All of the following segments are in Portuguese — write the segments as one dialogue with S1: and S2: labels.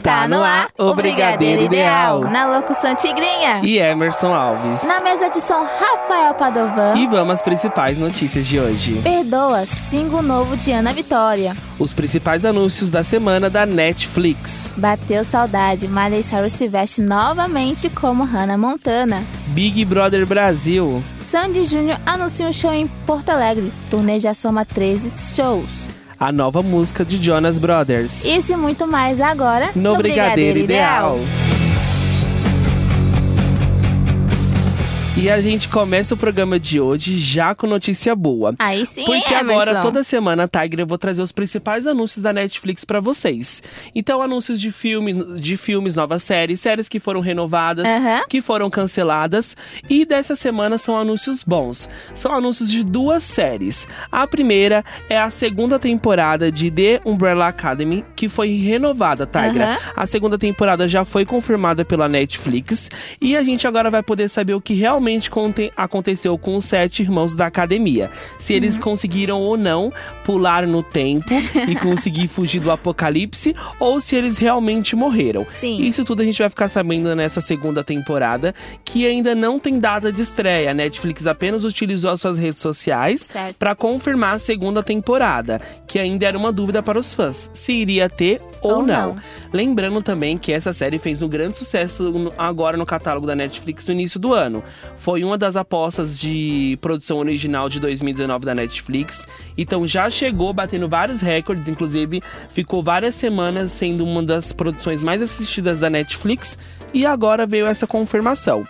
S1: Está no ar o Brigadeiro Ideal. Na locução Tigrinha.
S2: E Emerson Alves.
S1: Na mesa de som Rafael Padovan.
S2: E vamos às principais notícias de hoje.
S1: Perdoa, single novo de Ana Vitória.
S2: Os principais anúncios da semana da Netflix.
S1: Bateu saudade, Miley Cyrus se veste novamente como Hannah Montana.
S2: Big Brother Brasil.
S1: Sandy Júnior anuncia um show em Porto Alegre. Turnê já soma 13 shows
S2: a nova música de Jonas Brothers.
S1: Isso e muito mais agora
S2: no, no Brigadeiro, Brigadeiro Ideal. Ideal. E a gente começa o programa de hoje já com notícia boa.
S1: Aí sim,
S2: Porque
S1: Emerson.
S2: agora, toda semana, Tiger, eu vou trazer os principais anúncios da Netflix para vocês. Então, anúncios de, filme, de filmes, novas séries, séries que foram renovadas,
S1: uhum.
S2: que foram canceladas. E dessa semana são anúncios bons. São anúncios de duas séries. A primeira é a segunda temporada de The Umbrella Academy, que foi renovada, Tiger. Uhum. A segunda temporada já foi confirmada pela Netflix. E a gente agora vai poder saber o que realmente aconteceu com os sete irmãos da academia. Se eles uhum. conseguiram ou não pular no tempo e conseguir fugir do apocalipse, ou se eles realmente morreram.
S1: Sim.
S2: Isso tudo a gente vai ficar sabendo nessa segunda temporada, que ainda não tem data de estreia. A Netflix apenas utilizou as suas redes sociais para confirmar a segunda temporada, que ainda era uma dúvida para os fãs, se iria ter ou, ou não. não. Lembrando também que essa série fez um grande sucesso agora no catálogo da Netflix no início do ano foi uma das apostas de produção original de 2019 da Netflix. Então já chegou batendo vários recordes, inclusive ficou várias semanas sendo uma das produções mais assistidas da Netflix. E agora veio essa confirmação.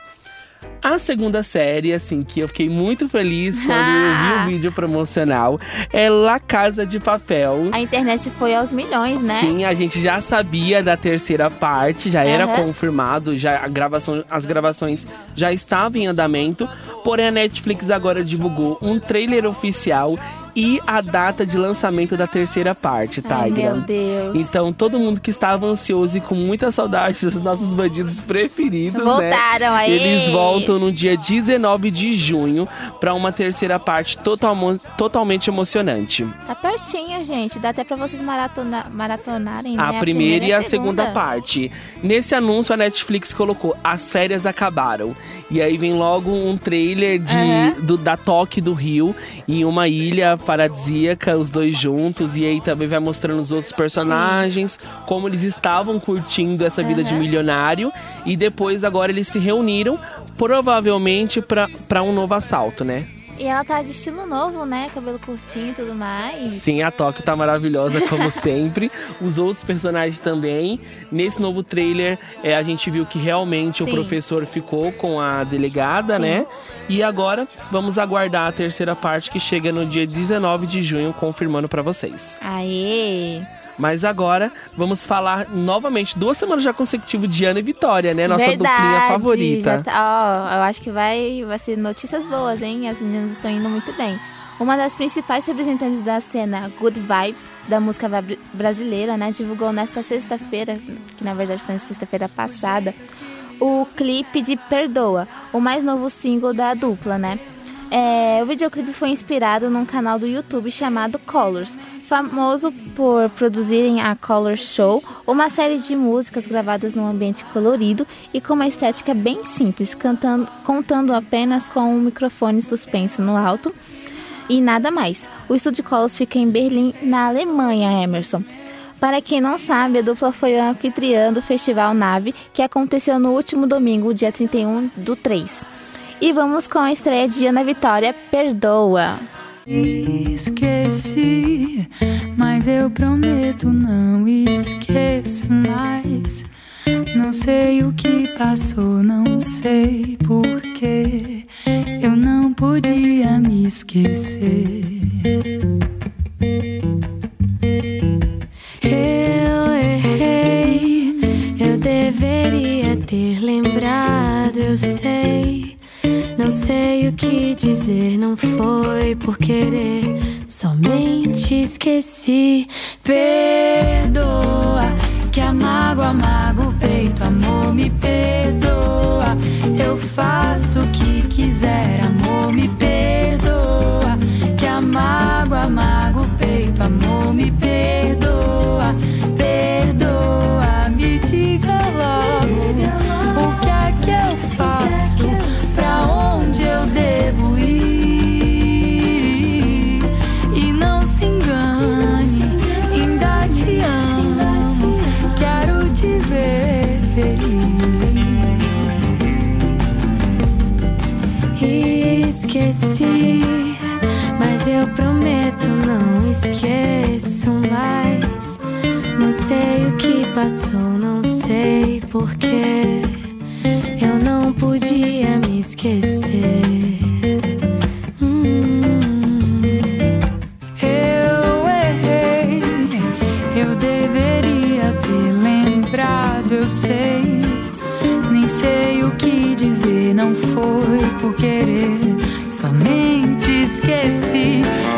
S2: A segunda série, assim, que eu fiquei muito feliz quando eu vi o vídeo promocional, é La Casa de Papel.
S1: A internet foi aos milhões, né?
S2: Sim, a gente já sabia da terceira parte, já era confirmado, já a gravação, as gravações já estavam em andamento. Porém, a Netflix agora divulgou um trailer oficial e a data de lançamento da terceira parte, Tigra. Ai,
S1: meu Deus.
S2: Então, todo mundo que estava ansioso e com muita saudade dos nossos bandidos preferidos,
S1: né? Voltaram
S2: né? aí. Eles voltam no dia 19 de junho para uma terceira parte total, totalmente emocionante.
S1: Tá pertinho, gente. Dá até para vocês maratona, maratonarem,
S2: né? A, a primeira, e a segunda. segunda parte. Nesse anúncio, a Netflix colocou As férias acabaram. E aí vem logo um trailer de, uhum. do, da toque do Rio em uma ilha paradisíaca, os dois juntos, e aí também vai mostrando os outros personagens, Sim. como eles estavam curtindo essa vida uhum. de milionário, e depois agora eles se reuniram, provavelmente para um novo assalto, né?
S1: E ela tá de estilo novo, né? Cabelo curtinho e tudo mais.
S2: Sim, a Tóquio tá maravilhosa, como sempre. Os outros personagens também. Nesse novo trailer, é, a gente viu que realmente Sim. o professor ficou com a delegada, Sim. né? E agora, vamos aguardar a terceira parte que chega no dia 19 de junho, confirmando para vocês.
S1: Aê!
S2: Mas agora vamos falar novamente, duas semanas já consecutivas de Ana e Vitória, né? Nossa
S1: Verdade,
S2: duplinha favorita.
S1: Tá, ó, eu acho que vai, vai ser notícias boas, hein? As meninas estão indo muito bem. Uma das principais representantes da cena Good Vibes, da música brasileira, né? Divulgou nesta sexta-feira, que na verdade foi na sexta-feira passada, o clipe de Perdoa, o mais novo single da dupla, né? É, o videoclipe foi inspirado num canal do YouTube chamado Colors, famoso por produzirem a Color Show, uma série de músicas gravadas num ambiente colorido e com uma estética bem simples, cantando, contando apenas com um microfone suspenso no alto e nada mais. O estúdio Colors fica em Berlim, na Alemanha, Emerson. Para quem não sabe, a dupla foi anfitriã do Festival Nave, que aconteceu no último domingo, dia 31 do 3. E vamos com a estreia de Ana Vitória, Perdoa.
S3: Esqueci, mas eu prometo não esqueço mais. Não sei o que passou, não sei porquê. Eu não podia me esquecer. Eu errei, eu deveria ter lembrado, eu sei. Sei o que dizer, não foi por querer, somente esqueci. Perdoa, que amago, amago o peito, amor, me perdoa. Eu faço o que quiser, amor, me perdoa. Que amago o Esqueci, mas eu prometo não esqueço mais. Não sei o que passou, não sei porquê. Eu não podia me esquecer. Hum. Sei. Nem sei o que dizer, não foi por querer, somente esqueci.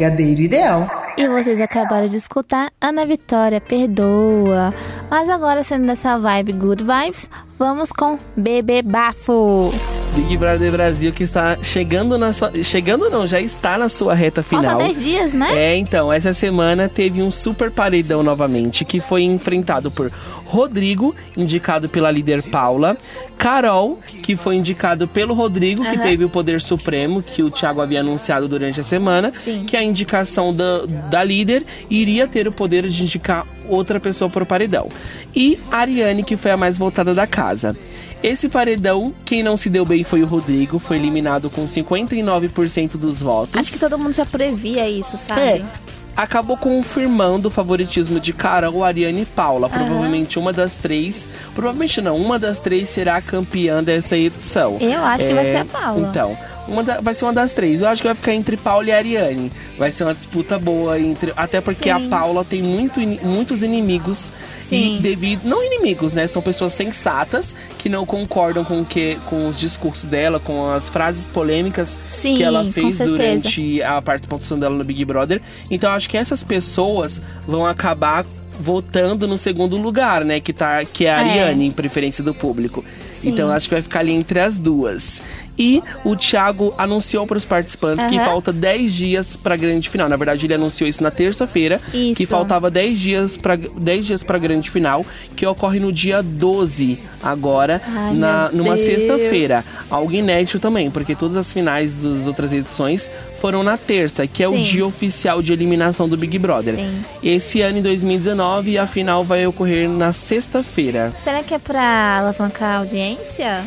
S4: Brigadeiro Ideal.
S1: E vocês acabaram de escutar Ana Vitória, perdoa. Mas agora, sendo dessa vibe Good Vibes, vamos com Bebê Bafo.
S2: Big Brother Brasil que está chegando na sua. Chegando não, já está na sua reta final.
S1: Falta 10 dias, né?
S2: É, então, essa semana teve um super paredão novamente, que foi enfrentado por Rodrigo, indicado pela líder Paula, Carol, que foi indicado pelo Rodrigo, que
S1: Aham.
S2: teve o poder supremo, que o Thiago havia anunciado durante a semana,
S1: Sim.
S2: que a indicação da, da líder iria ter o poder de indicar outra pessoa para o paredão. E Ariane, que foi a mais votada da casa. Esse paredão, quem não se deu bem foi o Rodrigo, foi eliminado com 59% dos votos.
S1: Acho que todo mundo já previa isso, sabe?
S2: É. Acabou confirmando o favoritismo de Carol, Ariane e Paula. Provavelmente uma das três. Provavelmente não, uma das três será a campeã dessa edição.
S1: Eu acho que vai ser a Paula.
S2: Então, uma da- vai ser uma das três. Eu acho que vai ficar entre Paula e Ariane. Vai ser uma disputa boa entre. Até porque
S1: Sim.
S2: a Paula tem muito, muitos inimigos.
S1: Sim.
S2: E devido. Não inimigos, né? São pessoas sensatas que não concordam com, que, com os discursos dela, com as frases polêmicas
S1: Sim,
S2: que ela fez durante a participação dela no Big Brother. Então acho que essas pessoas vão acabar votando no segundo lugar, né? Que, tá, que é a
S1: É.
S2: Ariane, em preferência do público.
S1: Sim.
S2: Então acho que vai ficar ali entre as duas. E o Thiago anunciou para os participantes que
S1: Aham.
S2: falta 10 dias para a grande final. Na verdade, ele anunciou isso na terça-feira, que faltava 10 dias para 10 dias para a grande final, que ocorre no dia 12 agora,
S1: Ai,
S2: na numa sexta-feira. Algo inédito também, porque todas as finais das outras edições foram na terça, que é o
S1: Sim.
S2: dia oficial de eliminação do Big Brother.
S1: Sim.
S2: Esse ano, em 2019, a final vai ocorrer na sexta-feira.
S1: Será que é pra alavancar a audiência?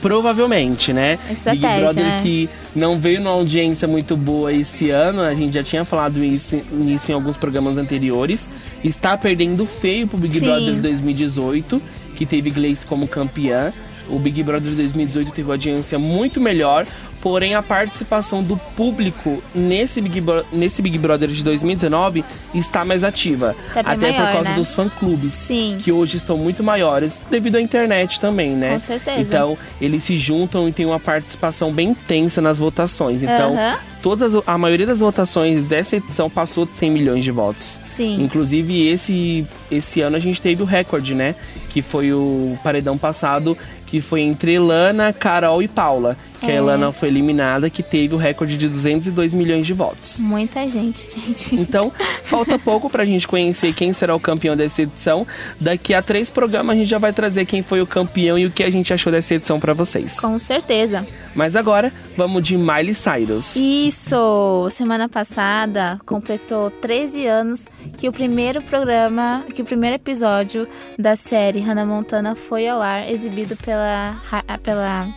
S2: Provavelmente, né?
S1: Estratégia,
S2: Big Brother
S1: né?
S2: que não veio numa audiência muito boa esse ano, a gente já tinha falado isso, nisso em alguns programas anteriores. Está perdendo feio pro Big
S1: Sim.
S2: Brother 2018, que teve Gleice como campeã. O Big Brother 2018 teve uma audiência muito melhor, porém a participação do público nesse Big, Bro- nesse Big Brother de 2019 está mais ativa.
S1: Tá
S2: até por
S1: maior,
S2: causa
S1: né?
S2: dos fã-clubes,
S1: Sim.
S2: que hoje estão muito maiores, devido à internet também, né?
S1: Com certeza.
S2: Então, eles se juntam e tem uma participação bem intensa nas votações. Então, todas, a maioria das votações dessa edição passou de 100 milhões de votos.
S1: Sim.
S2: Inclusive, esse, esse ano a gente teve o recorde, né? Que foi o paredão passado, que foi entre Elana, Carol e Paula. Que a
S1: É.
S2: Elana foi eliminada, que teve o recorde de 202 milhões de votos.
S1: Muita gente, gente.
S2: Então, falta pouco pra gente conhecer quem será o campeão dessa edição. Daqui a três programas a gente já vai trazer quem foi o campeão e o que a gente achou dessa edição pra vocês.
S1: Com certeza.
S2: Mas agora, vamos de Miley Cyrus.
S1: Isso! Semana passada completou 13 anos que o primeiro programa, que o primeiro episódio da série Hannah Montana foi ao ar, exibido pela, pela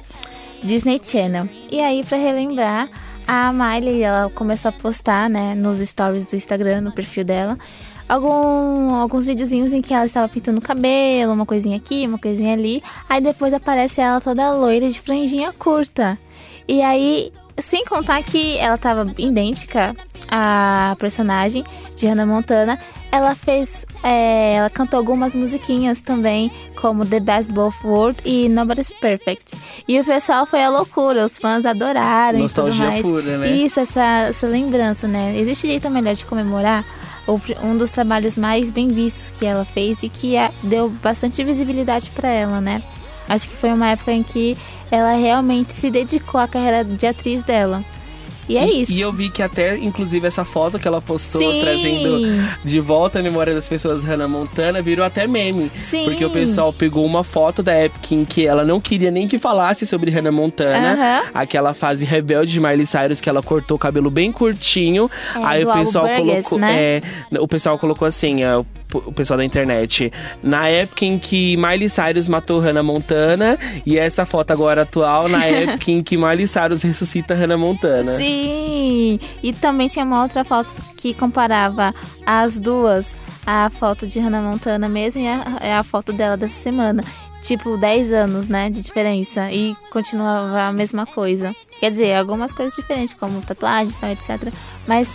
S1: Disney Channel. E aí, pra relembrar, a Miley ela começou a postar, né, nos stories do Instagram, no perfil dela, algum, alguns videozinhos em que ela estava pintando o cabelo, uma coisinha aqui, uma coisinha ali. Aí depois aparece ela toda loira de franjinha curta. E aí, sem contar que ela tava idêntica à personagem de Hannah Montana, ela fez. é, ela cantou algumas musiquinhas também, como The Best Both World e Nobody's Perfect. E o pessoal foi a loucura, os fãs adoraram
S2: Nostalgia
S1: e tudo mais.
S2: pura, né?
S1: Isso, essa, essa lembrança, né? Existe jeito melhor de comemorar um dos trabalhos mais bem vistos que ela fez e que é- deu bastante visibilidade pra ela, né? Acho que foi uma época em que ela realmente se dedicou à carreira de atriz dela. E é isso.
S2: E eu vi que até, inclusive, essa foto que ela postou
S1: Sim.
S2: trazendo de volta a memória das pessoas Hannah Montana virou até meme.
S1: Sim.
S2: Porque o pessoal pegou uma foto da época em que ela não queria nem que falasse sobre Hannah Montana.
S1: Aham.
S2: Aquela fase rebelde de Miley Cyrus que ela cortou o cabelo bem curtinho.
S1: É,
S2: Aí o pessoal
S1: Burgess,
S2: colocou.
S1: né?
S2: é, o pessoal colocou assim, é, o pessoal da internet. Na época em que Miley Cyrus matou Hannah Montana. E essa foto agora atual, na época em que Miley Cyrus ressuscita Hannah Montana.
S1: Sim! E também tinha uma outra foto que comparava as duas, a foto de Hannah Montana mesmo e a, é a foto dela dessa semana. Tipo, 10 anos, né, de diferença. E continuava a mesma coisa. Quer dizer, algumas coisas diferentes, como tatuagens e tal, etc. Mas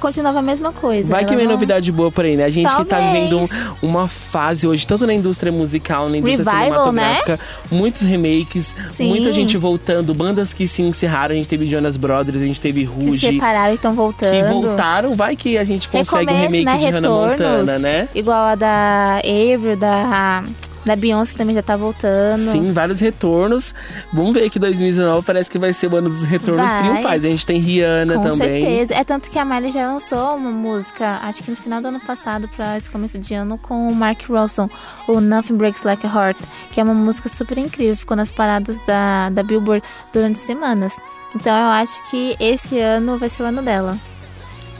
S1: continuava a mesma coisa.
S2: Vai que vem
S1: não-
S2: novidade boa por aí, né? A gente que tá
S1: Talvez.
S2: vivendo um- uma fase hoje, tanto na indústria musical, na indústria
S1: Revival, né?
S2: cinematográfica, muitos remakes,
S1: Sim.
S2: muita gente voltando, bandas que se encerraram, a gente teve Jonas Brothers, a gente teve Ruge,
S1: separaram e estão voltando.
S2: que voltaram, vai que a gente consegue um
S1: Recomeço,
S2: remake
S1: né?
S2: de Hannah
S1: Retornos.
S2: Montana, né?
S1: Igual a da Avril, da, da Beyoncé também já tá voltando.
S2: Sim, vários retornos. Vamos ver que 2019 parece que vai ser o ano dos retornos
S1: Vai.
S2: triunfais. A gente tem Rihanna
S1: Com
S2: também.
S1: certeza. É tanto que a Miley já lançou uma música, acho que no final do ano passado, pra esse começo de ano, com o Mark Ronson, o Nothing Breaks Like a Heart, que é uma música super incrível, ficou nas paradas da, da Billboard durante semanas. Então eu acho que esse ano vai ser o ano dela.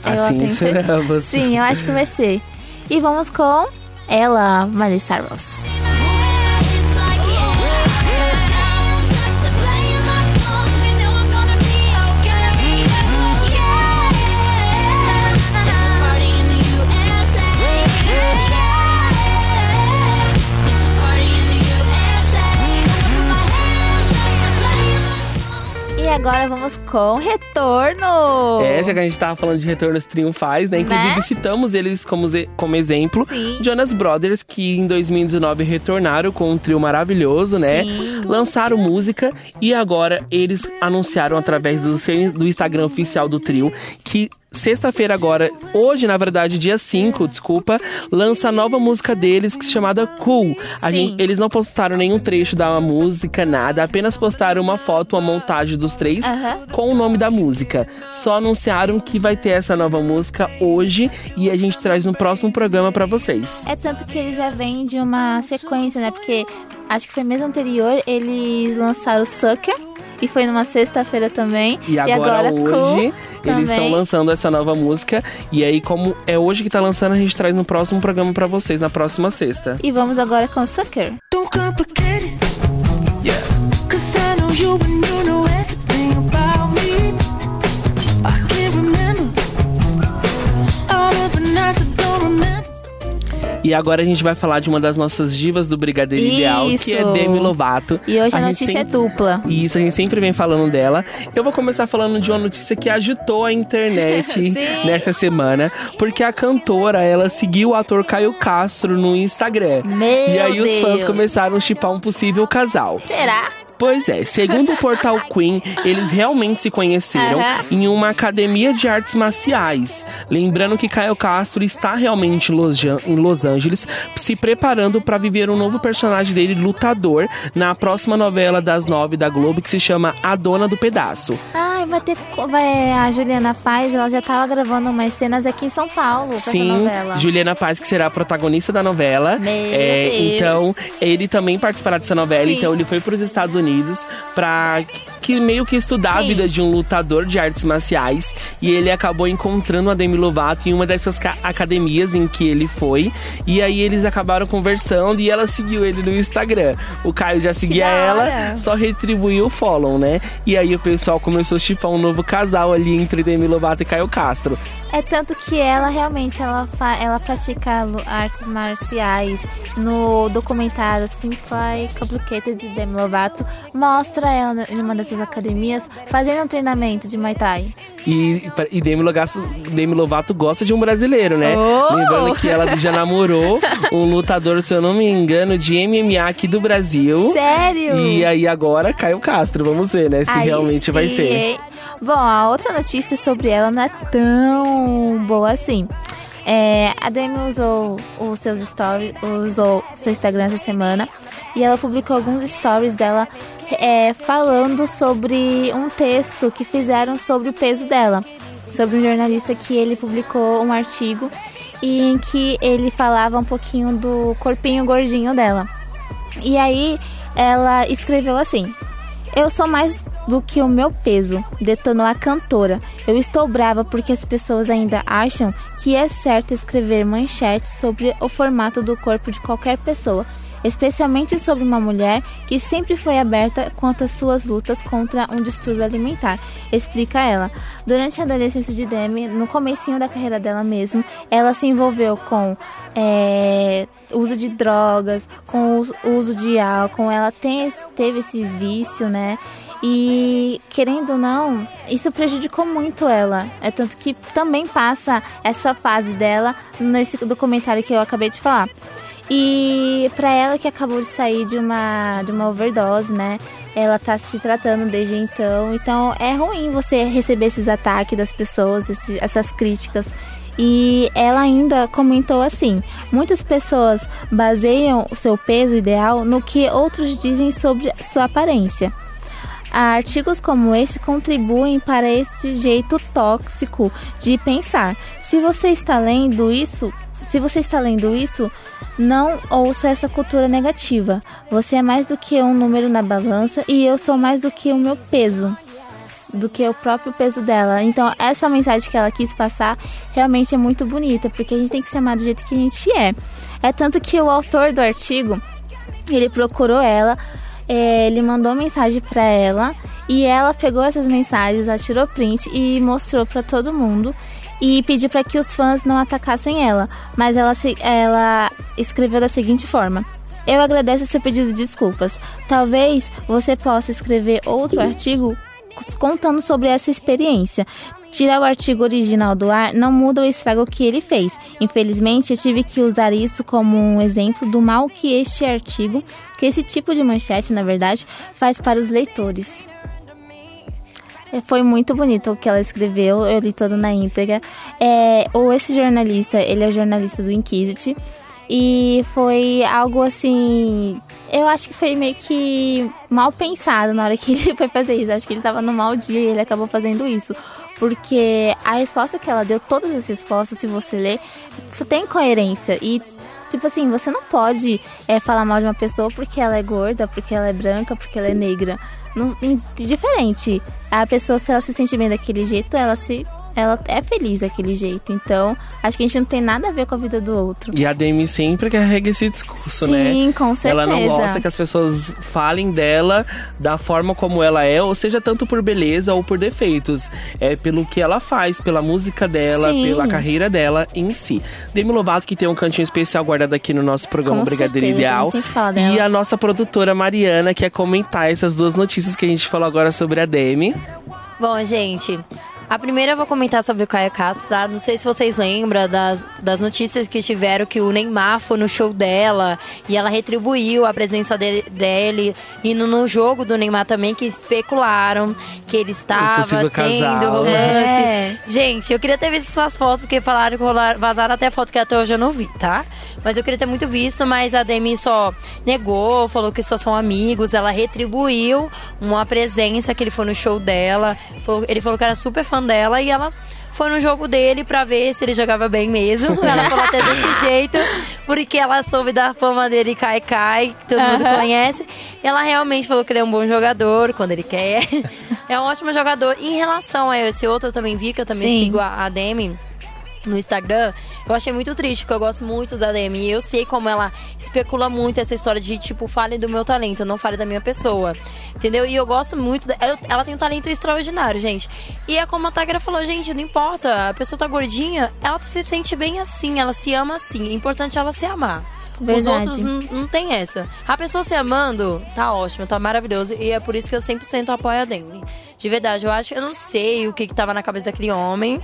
S1: Eu
S2: Assim
S1: tenho certeza.
S2: esperamos.
S1: Sim, eu acho que vai ser. E vamos com ela, Miley Cyrus. Agora vamos com Retorno.
S2: É, já que a gente tava falando de retornos triunfais, né? Inclusive
S1: Né?
S2: citamos eles como, como exemplo.
S1: Sim.
S2: Jonas Brothers, que em 2019 retornaram com um trio maravilhoso, né?
S1: Sim.
S2: Lançaram música e agora eles anunciaram através do, do Instagram oficial do trio que sexta-feira agora, hoje na verdade, dia 5, desculpa, lança a nova música deles que se chamada Cool. A gente, eles não postaram nenhum trecho da música, nada, apenas postaram uma foto, uma montagem dos três
S1: Aham.
S2: com o nome da música. Só anunciaram que vai ter essa nova música hoje e a gente traz no próximo programa pra vocês.
S1: É tanto que ele já vem de uma sequência, né? Porque acho que foi mês anterior, eles lançaram o Sucker. E foi numa sexta-feira também.
S2: E agora,
S1: Cool
S2: eles estão lançando essa nova música e aí como é hoje que tá lançando, a gente traz no próximo programa pra vocês na próxima sexta.
S1: E vamos agora com o Sucker.
S5: Don't complicate it. Yeah.
S2: E agora a gente vai falar de uma das nossas divas do Brigadeiro Ideal, que é
S1: Isso.
S2: Demi Lovato.
S1: E hoje a,
S2: gente
S1: notícia é
S2: sempre-
S1: dupla.
S2: Isso, a gente sempre vem falando dela. Eu vou começar falando de uma notícia que agitou a internet nessa semana, porque a cantora, ela seguiu o ator Caio Castro no Instagram.
S1: Meu
S2: e aí os fãs
S1: Deus.
S2: começaram a chipar um possível casal.
S1: Será?
S2: Pois é, segundo o portal Queen, eles realmente se conheceram
S1: Aham.
S2: em uma academia de artes marciais. Lembrando que Caio Castro está realmente em Los, em Los Angeles, se preparando para viver um novo personagem dele, lutador, na próxima novela das nove da Globo, que se chama A Dona do Pedaço.
S1: Ai, vai ter. Vai, a Juliana Paz, ela já tava gravando umas cenas aqui em São Paulo
S2: Sim. Juliana Paz, que será a protagonista da novela.
S1: Meu
S2: É,
S1: Deus.
S2: Então, ele também participará dessa novela.
S1: Sim.
S2: Então, ele foi para os Estados Unidos pra que meio que estudar a
S1: Sim.
S2: vida de um lutador de artes marciais. E ele acabou encontrando a Demi Lovato em uma dessas ca- academias em que ele foi. E aí eles acabaram conversando e ela seguiu ele no Instagram. O Caio já seguia ela, só retribuiu o follow, né? E aí o pessoal começou a chipar um novo casal ali entre Demi Lovato e Caio Castro.
S1: É tanto que ela realmente ela, ela pratica artes marciais. No documentário Simply Complicated de Demi Lovato, mostra ela em uma dessas academias fazendo um treinamento de Muay Thai.
S2: E, e Demi, Lovato, Demi Lovato gosta de um brasileiro, né?
S1: Oh!
S2: Lembrando que ela já namorou um lutador, se eu não me engano, de MMA aqui do Brasil.
S1: Sério?
S2: E aí agora Caio Castro, vamos ver, né? Se
S1: Aí
S2: realmente vai
S1: sim,
S2: ser.
S1: Bom, a outra notícia sobre ela não é tão boa assim. É, a Demi usou os seus stories, usou seu Instagram essa semana e ela publicou alguns stories dela é, falando sobre um texto que fizeram sobre o peso dela. Sobre um jornalista que ele publicou um artigo e em que ele falava um pouquinho do corpinho gordinho dela. E aí ela escreveu assim: Eu sou mais do que o meu peso, detonou a cantora. Eu estou brava porque as pessoas ainda acham que é certo escrever manchetes sobre o formato do corpo de qualquer pessoa, especialmente sobre uma mulher que sempre foi aberta quanto às suas lutas contra um distúrbio alimentar. Explica ela. Durante a adolescência de Demi, no comecinho da carreira dela mesmo, ela se envolveu com é, uso de drogas, com o uso de álcool. Ela tem, teve esse vício, né? E querendo ou não, isso prejudicou muito ela. É tanto que também passa essa fase dela nesse documentário que eu acabei de falar. E pra ela que acabou de sair de uma de uma overdose, né? Ela tá se tratando desde então. Então é ruim você receber esses ataques das pessoas, esse- essas críticas. E ela ainda comentou assim: muitas pessoas baseiam o seu peso ideal no que outros dizem sobre sua aparência. Artigos como este contribuem para este jeito tóxico de pensar. Se você está lendo isso, se você está lendo isso, não ouça essa cultura negativa. Você é mais do que um número na balança e eu sou mais do que o meu peso, do que o próprio peso dela. Então, essa mensagem que ela quis passar realmente é muito bonita, porque a gente tem que se amar do jeito que a gente é. É tanto que o autor do artigo, ele procurou ela, é, ele mandou mensagem pra ela e ela pegou essas mensagens, ela tirou print e mostrou pra todo mundo e pediu para que os fãs não atacassem ela, mas ela, se- ela escreveu da seguinte forma: Eu agradeço seu pedido de desculpas. Talvez você possa escrever outro artigo contando sobre essa experiência. Tirar o artigo original do ar não muda o estrago que ele fez. Infelizmente, eu tive que usar isso como um exemplo do mal que este artigo, que esse tipo de manchete, na verdade, faz para os leitores. Foi muito bonito o que ela escreveu, eu li todo na íntegra. É, ou esse jornalista, ele é jornalista do Inquisit. E foi algo assim. Eu acho que foi meio que mal pensado na hora que ele foi fazer isso. Acho que ele tava no mau dia e ele acabou fazendo isso. Porque a resposta que ela deu, todas as respostas, se você ler, tem coerência. E Tipo assim, você não pode é, falar mal de uma pessoa porque ela é gorda, porque ela é branca, porque ela é negra. Diferente. A pessoa, se ela se sente bem daquele jeito, ela se ela é feliz daquele jeito. Então, acho que a gente não tem nada a ver com a vida do outro.
S2: E a Demi sempre carrega esse discurso,
S1: Sim,
S2: né?
S1: Sim, com certeza.
S2: Ela não gosta que as pessoas falem dela da forma como ela é, ou seja, tanto por beleza ou por defeitos. É pelo que ela faz, pela música dela, Sim. pela carreira dela em si. Demi Lovato, que tem um cantinho especial guardado aqui no nosso programa com Brigadeiro certeza, Ideal.
S1: E
S2: a nossa produtora Mariana, que quer comentar essas duas notícias que a gente falou agora sobre a Demi.
S6: Bom, gente, a primeira eu vou comentar sobre o Caio Castro. Tá? Não sei se vocês lembram das, das notícias que tiveram que o Neymar foi no show dela e ela retribuiu a presença dele, dele e no, no jogo do Neymar também que especularam que ele estava tendo romance. É. Gente, eu queria ter visto essas fotos porque falaram que vazaram até foto que até hoje eu não vi, tá? Mas eu queria ter muito visto, mas a Demi só negou, falou que só são amigos. Ela retribuiu uma presença que ele foi no show dela. Ele falou que era super fã dela e ela foi no jogo dele pra ver se ele jogava bem mesmo. Ela falou até desse jeito, porque ela soube da fama dele cai cai, todo uhum. mundo conhece. Ela realmente falou que ele é um bom jogador quando ele quer. É um ótimo jogador. Em relação a esse outro, eu também vi que eu também Sim. sigo a, a Demi no Instagram, eu achei muito triste, porque eu gosto muito da Demi. E eu sei como ela especula muito essa história de, tipo, fale do meu talento, não fale da minha pessoa. Entendeu? E eu gosto muito. Da... Ela tem um talento extraordinário, gente. E é como a Tagra falou, gente, não importa. A pessoa tá gordinha, ela se sente bem assim, ela se ama assim. É importante ela se amar. Verdade. Os outros não tem essa. A pessoa se amando, tá ótimo, tá maravilhoso. E é por isso que eu 100% apoio a Demi. De verdade, eu acho, eu não sei o que, que tava na cabeça daquele homem,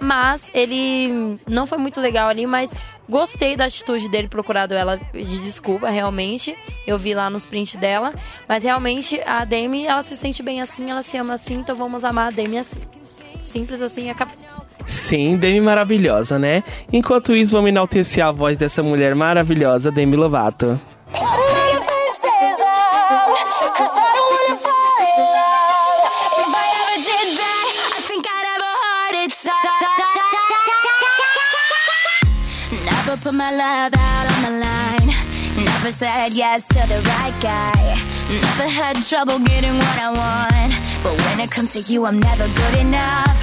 S6: mas ele não foi muito legal ali, mas gostei da atitude dele procurado ela de desculpa, realmente. Eu vi lá nos prints dela, mas realmente a Demi, ela se sente bem assim, ela se ama assim, então vamos amar a Demi assim. Simples assim, acabou.
S2: Sim, Demi maravilhosa, né? Enquanto isso, vamos enaltecer a voz dessa mulher maravilhosa, Demi Lovato. My love out on the line. Never said yes to the right guy. Never had trouble getting what I want. But when it comes to you, I'm never good enough.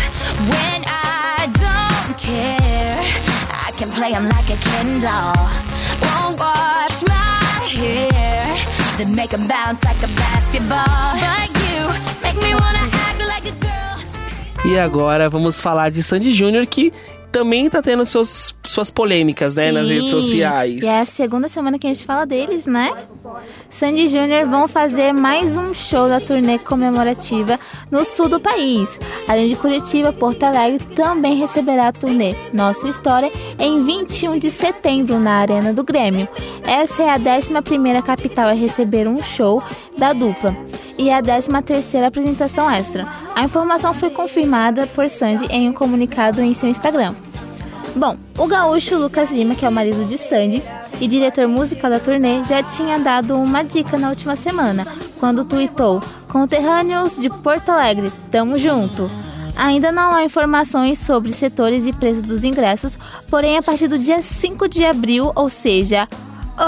S2: When I don't care, I can play him like a Ken doll. Won't wash my hair, then make him bounce like a basketball. But you make me wanna act like a girl. E agora vamos falar de Sandy Júnior que também tá tendo seus, suas polêmicas, né, Sim, nas redes sociais.
S1: E é a segunda semana que a gente fala deles, né? Sandy Júnior vão fazer mais um show da turnê comemorativa no sul do país. Além de Curitiba, Porto Alegre também receberá a turnê Nossa História em 21 de setembro na Arena do Grêmio. Essa é a 11ª capital a receber um show da dupla e a 13ª apresentação extra. A informação foi confirmada por Sandy em um comunicado em seu Instagram. Bom, o gaúcho Lucas Lima, que é o marido de Sandy e diretor musical da turnê, já tinha dado uma dica na última semana, quando tweetou: Conterrâneos de Porto Alegre, tamo junto. Ainda não há informações sobre setores e preços dos ingressos, porém, a partir do dia 5 de abril, ou seja,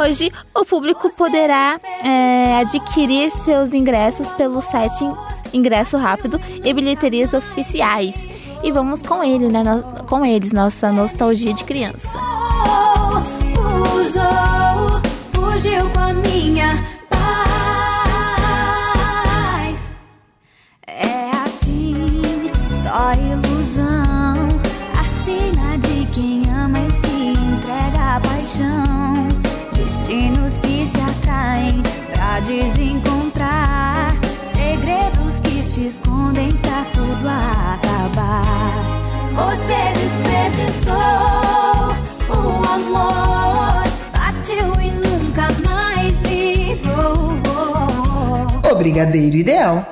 S1: hoje, o público poderá é, adquirir seus ingressos pelo site Ingresso Rápido e bilheterias oficiais. E vamos com ele, né? Com eles, nossa nostalgia de criança. Fugiu com a minha paz. É assim, só ilusão. A cena de quem ama e se entrega à paixão. Destinos que se atraem pra desencontrar. Segredos que se escondem pra tudo acabar. Você desperdiçou o amor,
S4: O Brigadeiro Ideal.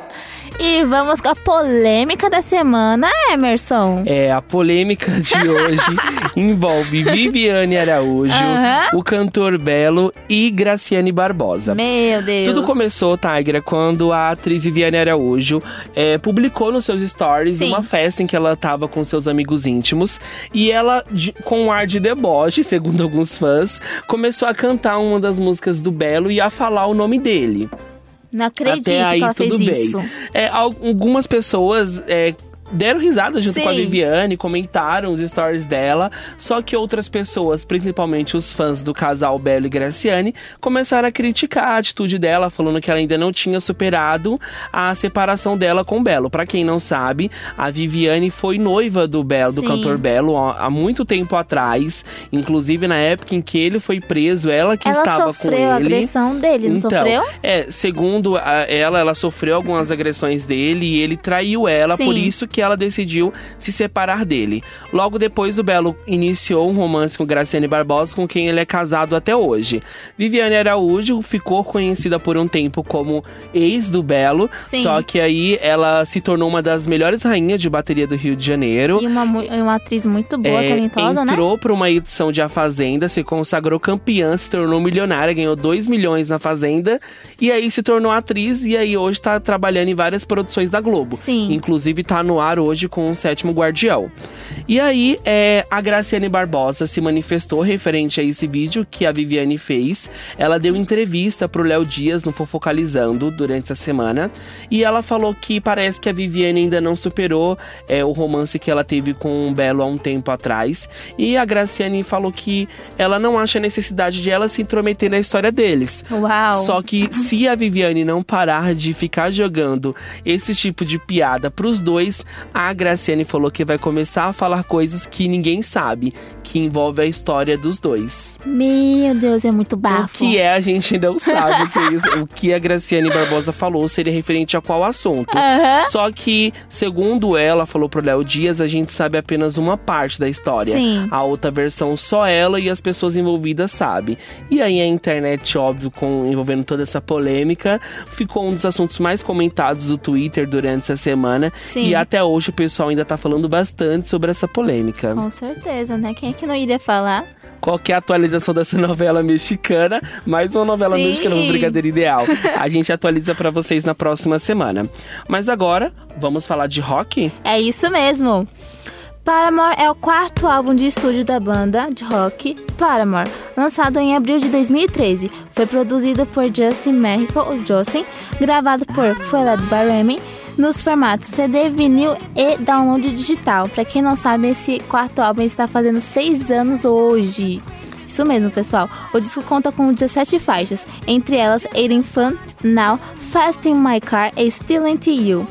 S1: E vamos com a polêmica da semana, Emerson.
S2: É, a polêmica de hoje envolve Viviane Araújo,
S1: Aham.
S2: o cantor Belo e Graciane Barbosa.
S1: Meu Deus.
S2: Tudo começou, Tigra, quando a atriz Viviane Araújo é, publicou nos seus stories
S1: Sim.
S2: uma festa em que ela tava com seus amigos íntimos e ela, de- com um ar de deboche, segundo alguns fãs, começou a cantar uma das músicas do Belo e a falar o nome dele.
S1: Não acredito
S2: Até aí
S1: que ela
S2: tudo
S1: fez
S2: bem.
S1: isso.
S2: É, al- algumas pessoas é, deram risada junto com a
S1: Sim.
S2: Viviane, comentaram os stories dela, só que outras pessoas, principalmente os fãs do casal Belo e Graciane, começaram a criticar a atitude dela, falando que ela ainda não tinha superado a separação dela com o Belo. Pra quem não sabe, a Viviane foi noiva do Belo, do
S1: Sim.
S2: cantor Belo, há muito tempo atrás, inclusive na época em que ele foi preso, ela que
S1: ela
S2: estava com
S1: sofreu
S2: ele.
S1: a agressão dele, não
S2: Então,
S1: sofreu?
S2: É, segundo ela, ela sofreu algumas agressões dele e ele traiu ela,
S1: Sim.
S2: por isso que ela decidiu se separar dele. Logo depois, o Belo iniciou um romance com Graciane Barbosa, com quem ele é casado até hoje. Viviane Araújo ficou conhecida por um tempo como ex do Belo,
S1: Sim.
S2: só que aí ela se tornou uma das melhores rainhas de bateria do Rio de Janeiro.
S1: E uma, uma atriz muito boa,
S2: É,
S1: talentosa, né?
S2: entrou para uma edição de A Fazenda, se consagrou campeã, se tornou milionária, ganhou 2 milhões na Fazenda e aí se tornou atriz e aí hoje tá trabalhando em várias produções da Globo.
S1: Sim.
S2: Inclusive tá no ar hoje com o Sétimo Guardião. E aí é, a Graciane Barbosa se manifestou referente a esse vídeo que a Viviane fez. Ela deu entrevista pro Léo Dias no Fofocalizando durante essa semana e ela falou que parece que a Viviane ainda não superou é, o romance que ela teve com o Belo há um tempo atrás. E a Graciane falou que ela não acha necessidade de ela se intrometer na história deles.
S1: Uau.
S2: Só que se a Viviane não parar de ficar jogando esse tipo de piada pros dois, a Graciane falou que vai começar a falar coisas que ninguém sabe, que envolve a história dos dois.
S1: Meu Deus, é muito
S2: O
S1: bafo.
S2: que é, a gente não sabe. o que o a Graciane Barbosa falou seria referente a qual assunto.
S1: Aham.
S2: Só que, segundo ela, falou pro Léo Dias, a gente sabe apenas uma parte da história.
S1: Sim.
S2: A outra versão só ela e as pessoas envolvidas sabem. E aí a internet, óbvio, com, envolvendo toda essa polêmica, ficou um dos assuntos mais comentados do Twitter durante essa semana.
S1: Sim.
S2: E até hoje o pessoal ainda tá falando bastante sobre essa polêmica.
S1: Com certeza, né? Quem é que não iria falar?
S2: Qual que é a atualização dessa novela mexicana? Mais uma novela
S1: Sim.
S2: mexicana no Brigadeiro Ideal. A gente atualiza pra vocês na próxima semana. Mas agora, vamos falar de rock?
S1: É isso mesmo. Paramore é o quarto álbum de estúdio da banda de rock Paramore, lançado em abril de 2013. Foi produzido por Justin Miracle, o Justin, gravado por Fueled by Remy, nos formatos CD, vinil e download digital. Pra quem não sabe, esse quarto álbum está fazendo seis anos hoje. Isso mesmo, pessoal. O disco conta com 17 faixas, entre elas Aiding Fun, Now, Fast in My Car e Still Into You.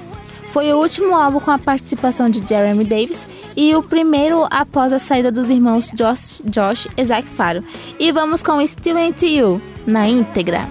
S1: Foi o último álbum com a participação de Jeremy Davis e o primeiro após a saída dos irmãos Josh, Josh e Zac Faro. E vamos com Still Into You, na íntegra.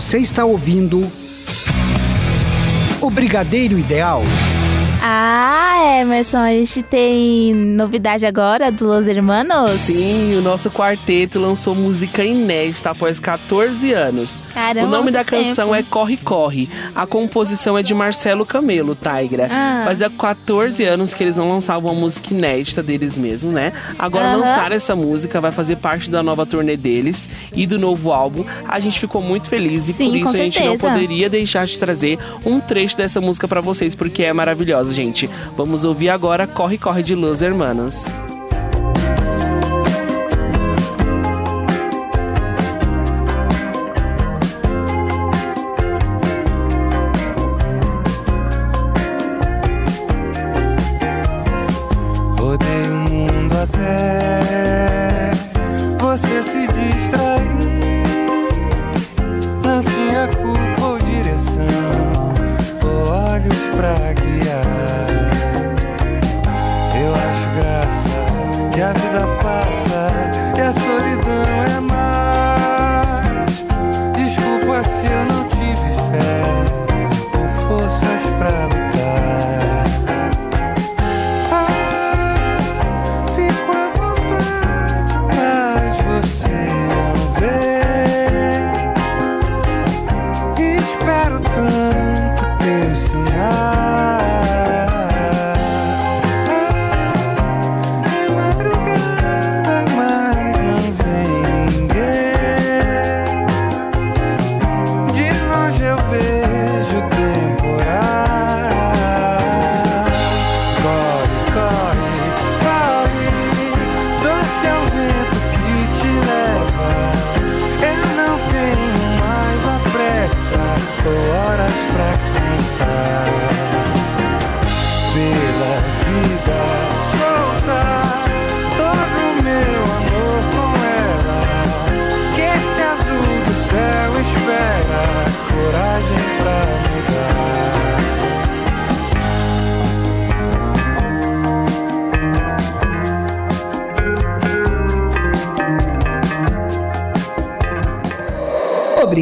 S7: Você está ouvindo o Brigadeiro Ideal.
S1: Emerson, a gente tem novidade agora do Los Hermanos?
S8: Sim, o nosso quarteto lançou música inédita após 14 anos.
S1: Caramba,
S8: o nome da canção
S1: tempo.
S8: é Corre Corre. A composição é de Marcelo Camelo, Tigra.
S1: Ah.
S8: Fazia 14 anos que eles não lançavam uma música inédita deles mesmos, né? Agora
S1: Aham.
S8: lançaram essa música, vai fazer parte da nova turnê deles e do novo álbum. A gente ficou muito feliz e
S1: Sim,
S8: por isso a gente não poderia deixar de trazer um trecho dessa música pra vocês, porque é maravilhosa, gente. Vamos ouvir agora Corre Corre de Los Hermanos.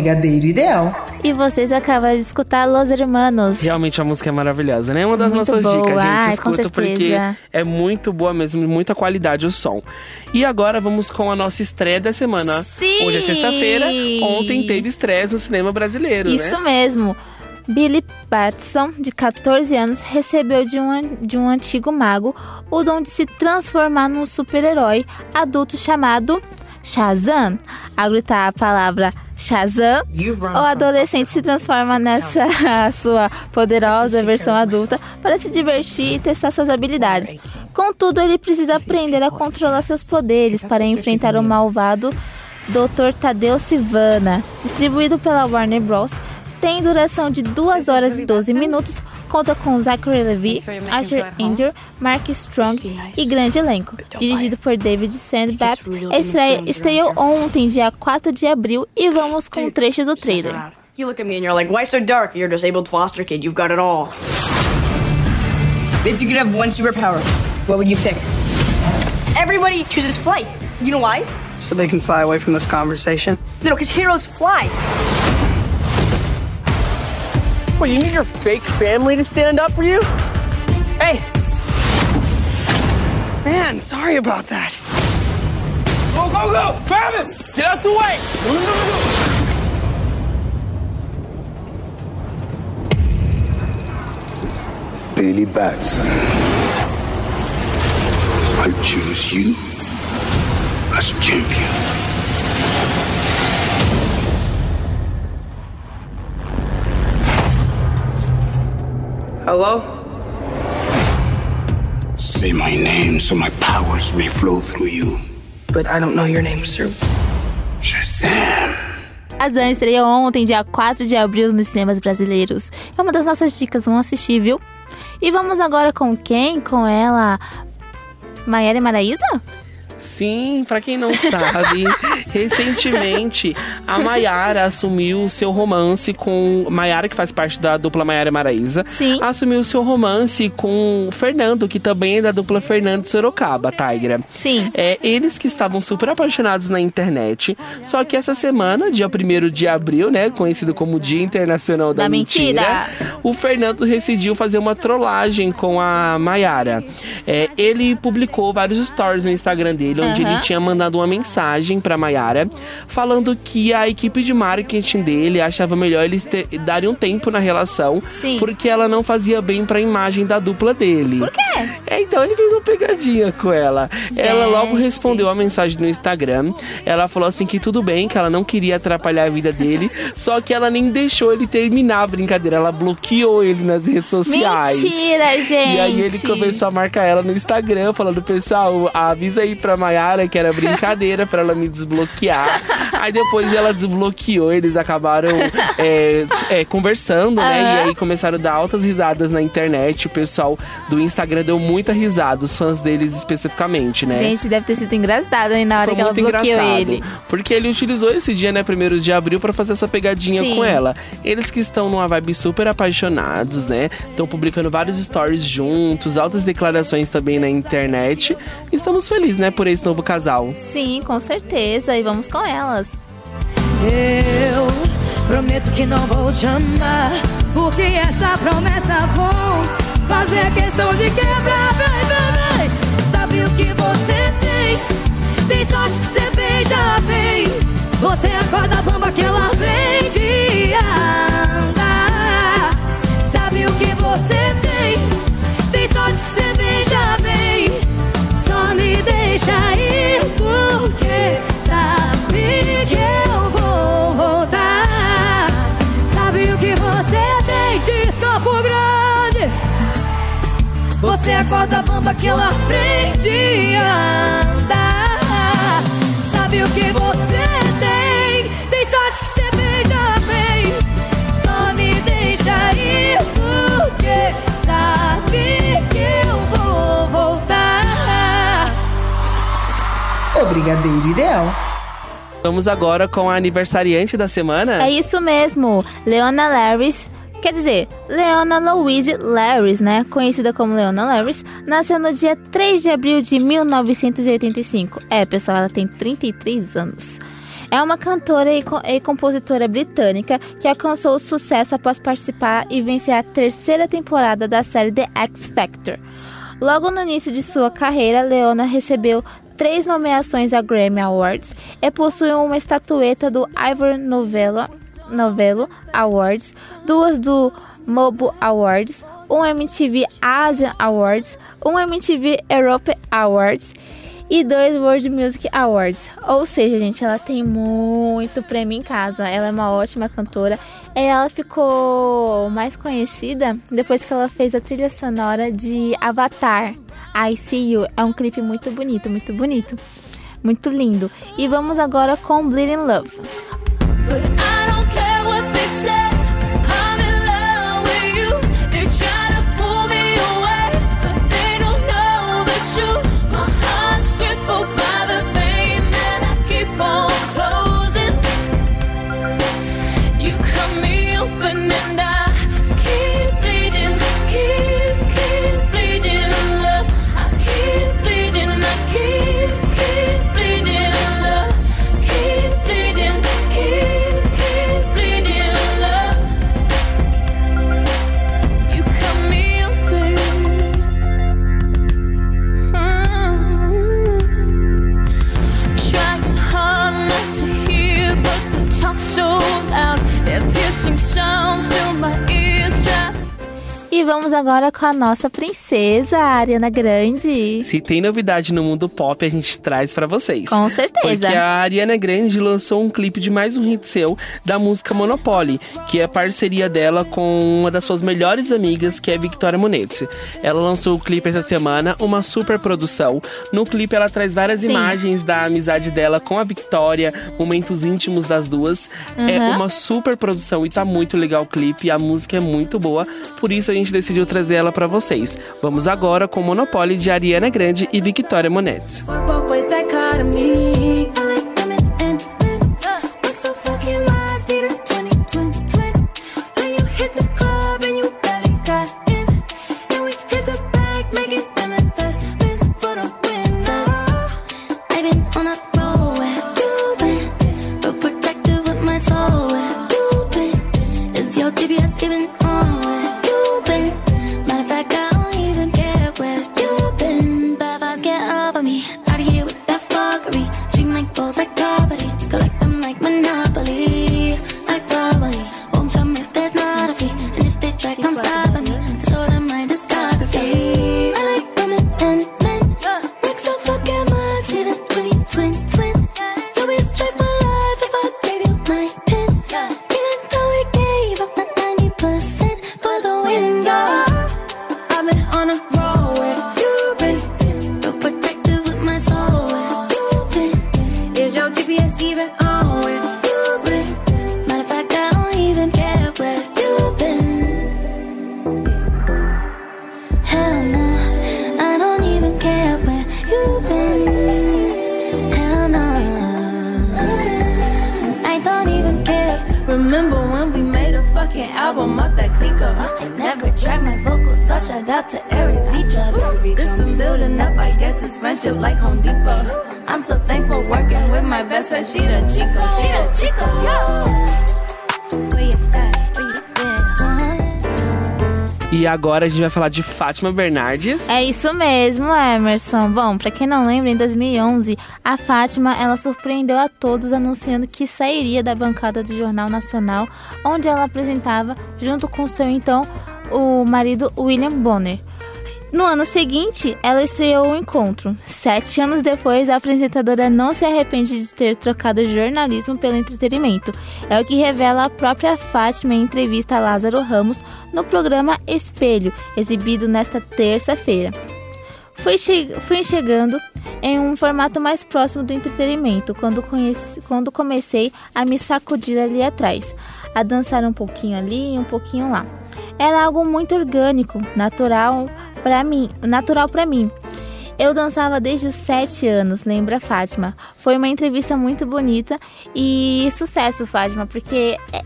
S4: Brigadeiro Ideal.
S1: E vocês acabaram de escutar Los Hermanos.
S8: Realmente a música é maravilhosa, né? É uma das
S1: Muito
S8: nossas
S1: boa.
S8: dicas, gente.
S1: Ai, com
S8: Escuta porque é muito boa mesmo, muita qualidade o som. E agora vamos com a nossa estreia da semana.
S1: Sim!
S8: Hoje é sexta-feira, ontem teve estreia no cinema brasileiro,
S1: Isso
S8: né?
S1: mesmo. Billy Batson, de 14 anos, recebeu de um, de um antigo mago o dom de se transformar num super-herói adulto chamado Shazam. Ao gritar a palavra Shazam, o adolescente se transforma nessa sua poderosa versão adulta para se divertir e testar suas habilidades. Contudo, ele precisa aprender a controlar seus poderes para enfrentar o malvado Dr. Tadeu Sivana, distribuído pela Warner Bros. Tem duração de 2 horas e 12 minutos, conta com Zachary Levi, Asher Angel, Mark Strong e grande elenco. Dirigido por David estreia estreou ontem, dia 4 de abril, e vamos com um trecho do trailer.
S9: You look at me and you're like, why so dark? You're a disabled foster kid. You've got it all. If you could have one superpower, what would you pick? Everybody chooses flight. You know why?
S10: So they can fly away from this conversation?
S9: No, because heroes fly.
S10: What, you need your fake family to stand up for you? Hey! Man, sorry about that.
S11: Go, go, go! Grab him! Get out the way! Go, go, go.
S12: Billy Batson. I choose you as champion.
S10: Hello?
S12: Say my name so my powers may flow through you.
S10: But I don't know your name, sir.
S12: Shazam.
S1: Shazam estreou ontem, dia 4 de abril, nos cinemas brasileiros. É uma das nossas dicas, vamos assistir, viu? E vamos agora com quem? Com ela, Maiara e Maraísa?
S2: Sim, pra quem não sabe, recentemente a Maiara assumiu seu romance com. Maiara, que faz parte da dupla Maiara e Maraísa,
S1: Sim.
S2: assumiu seu romance com o Fernando, que também é da dupla Fernando Sorocaba, Tigra.
S1: Sim.
S2: É, eles que estavam super apaixonados na internet. Só que essa semana, dia 1 de abril, né? Conhecido como Dia Internacional da,
S1: Da mentira.
S2: o Fernando decidiu fazer uma trollagem com a Maiara. É, ele publicou vários stories no Instagram dele, onde
S1: Aham.
S2: ele tinha mandado uma mensagem pra Maiara, falando que a equipe de marketing dele achava melhor eles ter, darem um tempo na relação,
S1: Sim.
S2: porque ela não fazia bem pra imagem da dupla dele.
S1: Por quê?
S2: É, então ele fez uma pegadinha com ela. Ela logo
S1: Gente.
S2: respondeu a mensagem no Instagram. Ela falou assim que tudo bem, que ela não queria atrapalhar a vida dele, só que ela nem deixou ele terminar a brincadeira. Ela bloqueou ele nas redes sociais.
S1: Mentira, gente.
S2: E aí ele começou a marcar ela no Instagram, falando, pessoal, avisa aí pra Mayara que era brincadeira pra ela me desbloquear. aí depois ela desbloqueou, eles acabaram é, é, conversando, né? E aí começaram a dar altas risadas na internet. O pessoal do Instagram deu muita risada, os fãs deles especificamente, né?
S1: Gente, deve ter sido engraçado aí na hora
S2: Foi
S1: que ela
S2: muito
S1: bloqueou
S2: engraçado.
S1: ele.
S2: Porque ele utilizou esse dia, né, primeiro de abril, pra fazer essa pegadinha
S1: Sim.
S2: com ela. Eles que estão numa vibe super apaixonados, né? Estão publicando vários stories juntos, altas declarações também na internet. Estamos felizes, né, por esse novo casal.
S1: Sim, com certeza. E vamos com elas.
S3: Eu prometo que não vou te amar, porque essa promessa vou fazer questão de quebrar, vem, vem, vem. Sabe o que você tem? Tem sorte que você beija bem. Você acorda a bomba que ela aprende a andar. Sabe o que você tem? Tem sorte que você beija bem. Só me deixa ir porque sabe que eu vou voltar. Sabe o que você tem? Diz Campo Grande. Você acorda a bomba que ela aprende a andar. Sabe o que você
S4: O Brigadeiro Ideal.
S2: Vamos agora com a aniversariante da semana.
S1: É isso mesmo, Leona Larris. Quer dizer, Leona Louise Larris, né? Conhecida como Leona Larris, nasceu no dia 3 de abril de 1985. É, pessoal, ela tem 33 anos. É uma cantora e, co- e compositora britânica que alcançou o sucesso após participar e vencer a terceira temporada da série The X Factor. Logo no início de sua carreira, Leona recebeu três nomeações a Grammy Awards e possui uma estatueta do Ivor Novello, Novello Awards, duas do Mobo Awards, um MTV Asian Awards, um MTV Europe Awards e dois World Music Awards. Ou seja, gente, ela tem muito prêmio em casa. Ela é uma ótima cantora. Ela ficou mais conhecida depois que ela fez a trilha sonora de Avatar. I See You. É um clipe muito bonito, muito bonito. Muito lindo. E vamos agora com Bleeding Love. Agora com a nossa princesa, a Ariana Grande.
S2: Se tem novidade no mundo pop, a gente traz pra vocês.
S1: Com certeza.
S2: Porque a Ariana Grande lançou um clipe de mais um hit seu da música Monopoly, que é parceria dela com uma das suas melhores amigas, que é Victoria Monetti. Ela lançou o clipe essa semana, uma super produção. No clipe ela traz várias
S1: Sim.
S2: imagens da amizade dela com a Victoria, momentos íntimos das duas. É
S1: Uhum.
S2: uma super produção e tá muito legal o clipe, a música é muito boa, por isso a gente decidiu trazer ela pra vocês. Vamos agora com Monopoly de Ariana Grande e Victoria Monetti.
S3: both ways
S2: agora a gente vai falar de Fátima Bernardes.
S1: É isso mesmo, Emerson. Bom, pra quem não lembra, em 2011, a Fátima, ela surpreendeu a todos anunciando que sairia da bancada do Jornal Nacional, onde ela apresentava junto com seu então o marido William Bonner. No ano seguinte, ela estreou o encontro. Sete anos depois, a apresentadora não se arrepende de ter trocado jornalismo pelo entretenimento. É o que revela a própria Fátima em entrevista a Lázaro Ramos no programa Espelho, exibido nesta terça-feira. Fui, che fui chegando em um formato mais próximo do entretenimento quando, quando comecei a me sacudir ali atrás, a dançar um pouquinho ali e um pouquinho lá. Era algo muito orgânico, natural para mim, natural para mim. Eu dançava desde os 7 anos, lembra Fátima? Foi uma entrevista muito bonita e sucesso, Fátima, porque é,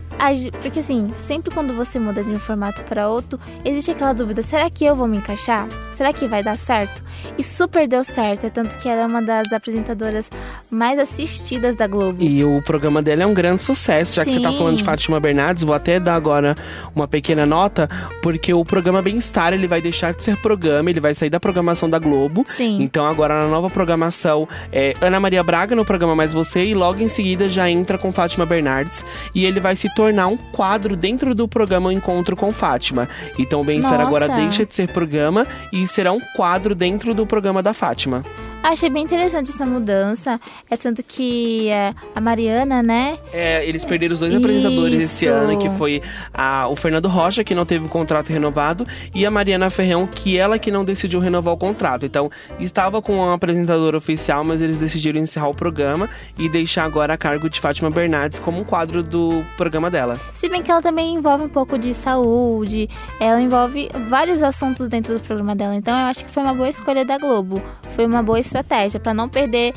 S1: porque assim, sempre quando você muda de um formato para outro, existe aquela dúvida: será que eu vou me encaixar? Será que vai dar certo? E super deu certo, é tanto que ela é uma das apresentadoras mais assistidas da Globo.
S2: E o programa dela é um grande sucesso, já que você tá
S1: Sim.
S2: falando de Fátima Bernardes, vou até dar agora uma pequena nota, porque o programa Bem-Estar, ele vai deixar de ser programa, ele vai sair da programação da Globo.
S1: Sim.
S2: Então agora na nova programação é Ana Maria Braga no programa Mais Você e logo em seguida já entra com Fátima Bernardes e ele vai se tornar um quadro dentro do programa Encontro com Fátima. Então o
S1: Nossa.
S2: agora deixa de ser programa e será um quadro dentro do programa da Fátima.
S1: Achei bem interessante essa mudança. É tanto que é, a Mariana, né?
S2: É, eles perderam os dois apresentadores esse
S1: Isso.
S2: ano, que foi a- o Fernando Rocha, que não teve o contrato renovado, e a Mariana Ferrão, que ela que não decidiu renovar o contrato. Então, estava com um apresentador oficial, mas eles decidiram encerrar o programa e deixar agora a cargo de Fátima Bernardes como um quadro do programa dela.
S1: Se bem que ela também envolve um pouco de saúde, ela envolve vários assuntos dentro do programa dela. Então eu acho que foi uma boa escolha da Globo. Foi uma boa estratégia para não perder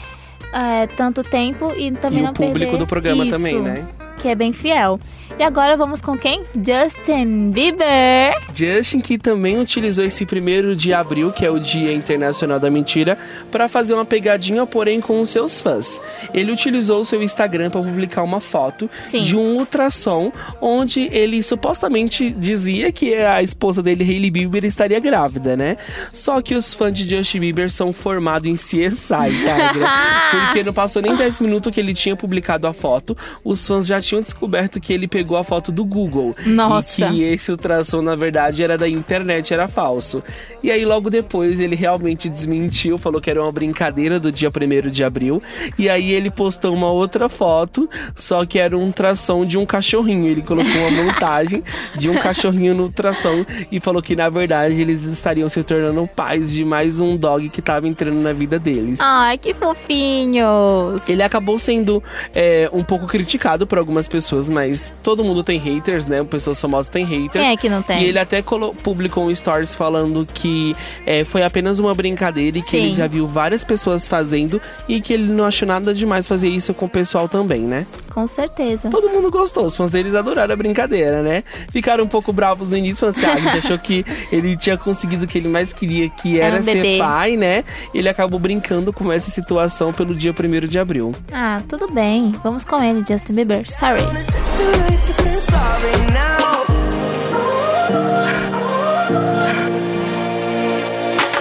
S1: é, tanto tempo e também
S2: e
S1: não
S2: o público
S1: perder
S2: do programa
S1: Isso,
S2: também, né?
S1: Que é bem fiel. E agora vamos com quem? Justin Bieber.
S2: Justin, que também utilizou esse primeiro de abril, que é o Dia Internacional da Mentira, para fazer uma pegadinha, porém com os seus fãs. Ele utilizou o seu Instagram para publicar uma foto
S1: Sim.
S2: de um ultrassom, onde ele supostamente dizia que a esposa dele, Hailey Bieber, estaria grávida, né? Só que os fãs de Justin Bieber são formados em CSI, Tigra, porque não passou nem 10 minutos que ele tinha publicado a foto, os fãs já tinham descoberto que ele pegou a foto do Google.
S1: Nossa.
S2: E que esse ultrassom, na verdade, era da internet, era falso. E aí, logo depois, ele realmente desmentiu, falou que era uma brincadeira do dia 1 de abril. E aí, ele postou uma outra foto, só que era um ultrassom de um cachorrinho. Ele colocou uma montagem de um cachorrinho no ultrassom e falou que, na verdade, eles estariam se tornando pais de mais um dog que estava entrando na vida deles.
S1: Ai, que fofinhos.
S2: Ele acabou sendo é, um pouco criticado por algumas algumas pessoas, mas todo mundo tem haters, né? Pessoas famosas têm haters.
S1: Quem é que não tem?
S2: E ele até publicou um stories falando que é, foi apenas uma brincadeira e que
S1: Sim.
S2: ele já viu várias pessoas fazendo e que ele não achou nada demais fazer isso com o pessoal também, né?
S1: Com certeza.
S2: Todo mundo gostou, os fãs deles adoraram a brincadeira, né? Ficaram um pouco bravos no início, assim, ah, a gente achou que ele tinha conseguido o que ele mais queria, que
S1: Era
S2: era
S1: um
S2: ser pai, né? Ele acabou brincando com essa situação pelo dia 1 de abril.
S1: Ah, tudo bem. Vamos com ele, Justin Bieber. Sorry.
S5: Sorry.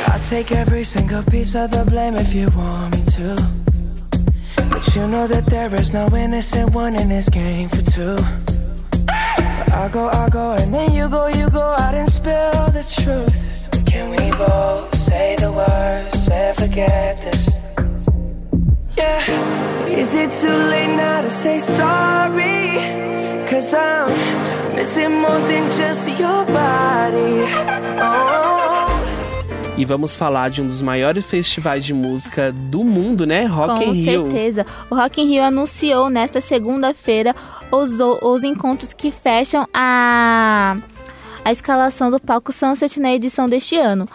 S5: I'll take every single piece of the blame if you want me to. But you know that there is no innocent one in this game for two. I go, I go, and then you go, you go out and spill the truth. Can we both say the words and forget this? Yeah. Is it too late now to say sorry? Cause I'm missing more than just your body. Oh.
S2: E vamos falar de um dos maiores festivais de música do mundo, né? Rock
S1: Com
S2: in Rio.
S1: certeza. O Rock in Rio anunciou nesta segunda-feira os, os encontros que fecham a, a escalação do palco Sunset na edição deste ano.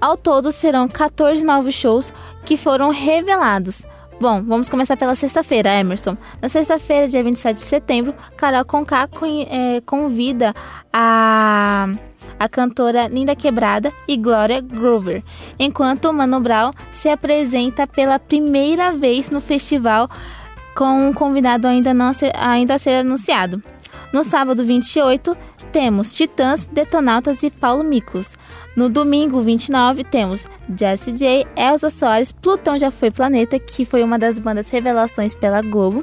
S1: Ao todo, serão 14 novos shows que foram revelados. Bom, vamos começar pela sexta-feira, Emerson. Na sexta-feira, dia 27 de setembro, Carol Conká eh, convida a, a cantora Linda Quebrada e Glória Groover, enquanto Mano Brown se apresenta pela primeira vez no festival com um convidado ainda, não ser, ainda a ser anunciado. No sábado 28, temos Titãs, Detonautas e Paulo Miklos. No domingo 29, temos Jessie J, Elza Soares, Plutão Já Foi Planeta, que foi uma das bandas revelações pela Globo,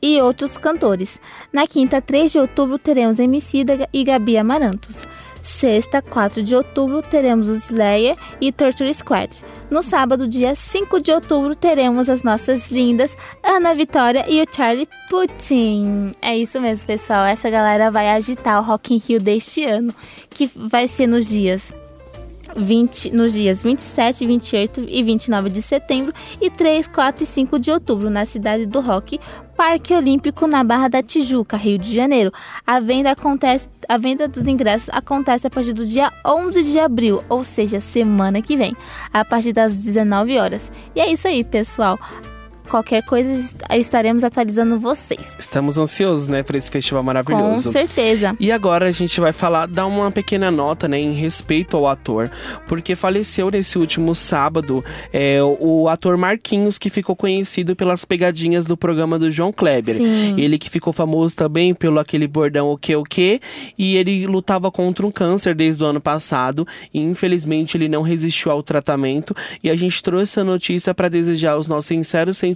S1: e outros cantores. Na quinta, 3 de outubro, teremos Emicida e Gabi Amarantos. Sexta, 4 de outubro, teremos o Slayer e Torture Squad. No sábado, dia 5 de outubro, teremos as nossas lindas Ana Vitória e o Charlie Putin. É isso mesmo, pessoal. Essa galera vai agitar o Rock in Rio deste ano, que vai ser nos dias 20, nos dias 27, 28 e 29 de setembro e 3, 4 e 5 de outubro na cidade do Rock, Parque Olímpico na Barra da Tijuca, Rio de Janeiro. A venda acontece, a venda dos ingressos acontece a partir do dia 11 de abril, ou seja, semana que vem, a partir das 19 horas. E é isso aí, pessoal. Qualquer coisa est- estaremos atualizando vocês.
S2: Estamos ansiosos, né, por esse festival
S1: Com
S2: maravilhoso.
S1: certeza.
S2: E agora a gente vai falar, dar uma pequena nota, né, em respeito ao ator, porque faleceu nesse último sábado é, o ator Marquinhos, que ficou conhecido pelas pegadinhas do programa do João Kleber.
S1: Sim.
S2: Ele que ficou famoso também pelo aquele bordão o que o que, e ele lutava contra um câncer desde o ano passado, e infelizmente ele não resistiu ao tratamento, e a gente trouxe a notícia para desejar os nossos sinceros sentimentos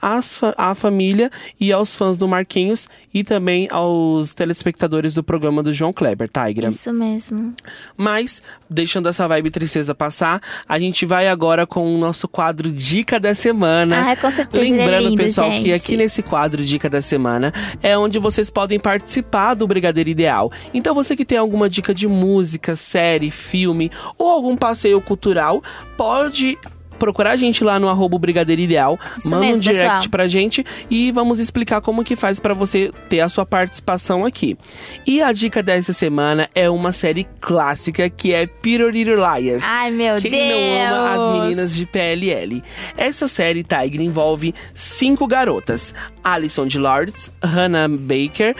S2: às fa- à família e aos fãs do Marquinhos e também aos telespectadores do programa do João Kleber, Tigra.
S1: Isso mesmo.
S2: Mas, deixando essa vibe tristeza passar, a gente vai agora com o nosso quadro Dica da Semana.
S1: Ah, com certeza, é
S2: Lembrando,
S1: lindo,
S2: pessoal, que
S1: gente.
S2: aqui nesse quadro Dica da Semana é onde vocês podem participar do Brigadeiro Ideal. Então, você que tem alguma dica de música, série, filme ou algum passeio cultural, pode procurar a gente lá no arroba Brigadeiro Ideal,
S1: Isso
S2: manda um
S1: mesmo,
S2: direct
S1: pessoal.
S2: pra gente e vamos explicar como que faz pra você ter a sua participação aqui. E a dica dessa semana é uma série clássica que é Peter Little Liars.
S1: Ai, meu
S2: Quem
S1: Deus.
S2: não ama as meninas de PLL? Essa série, Tiger, envolve cinco garotas. Alison de Lords, Hannah Baker,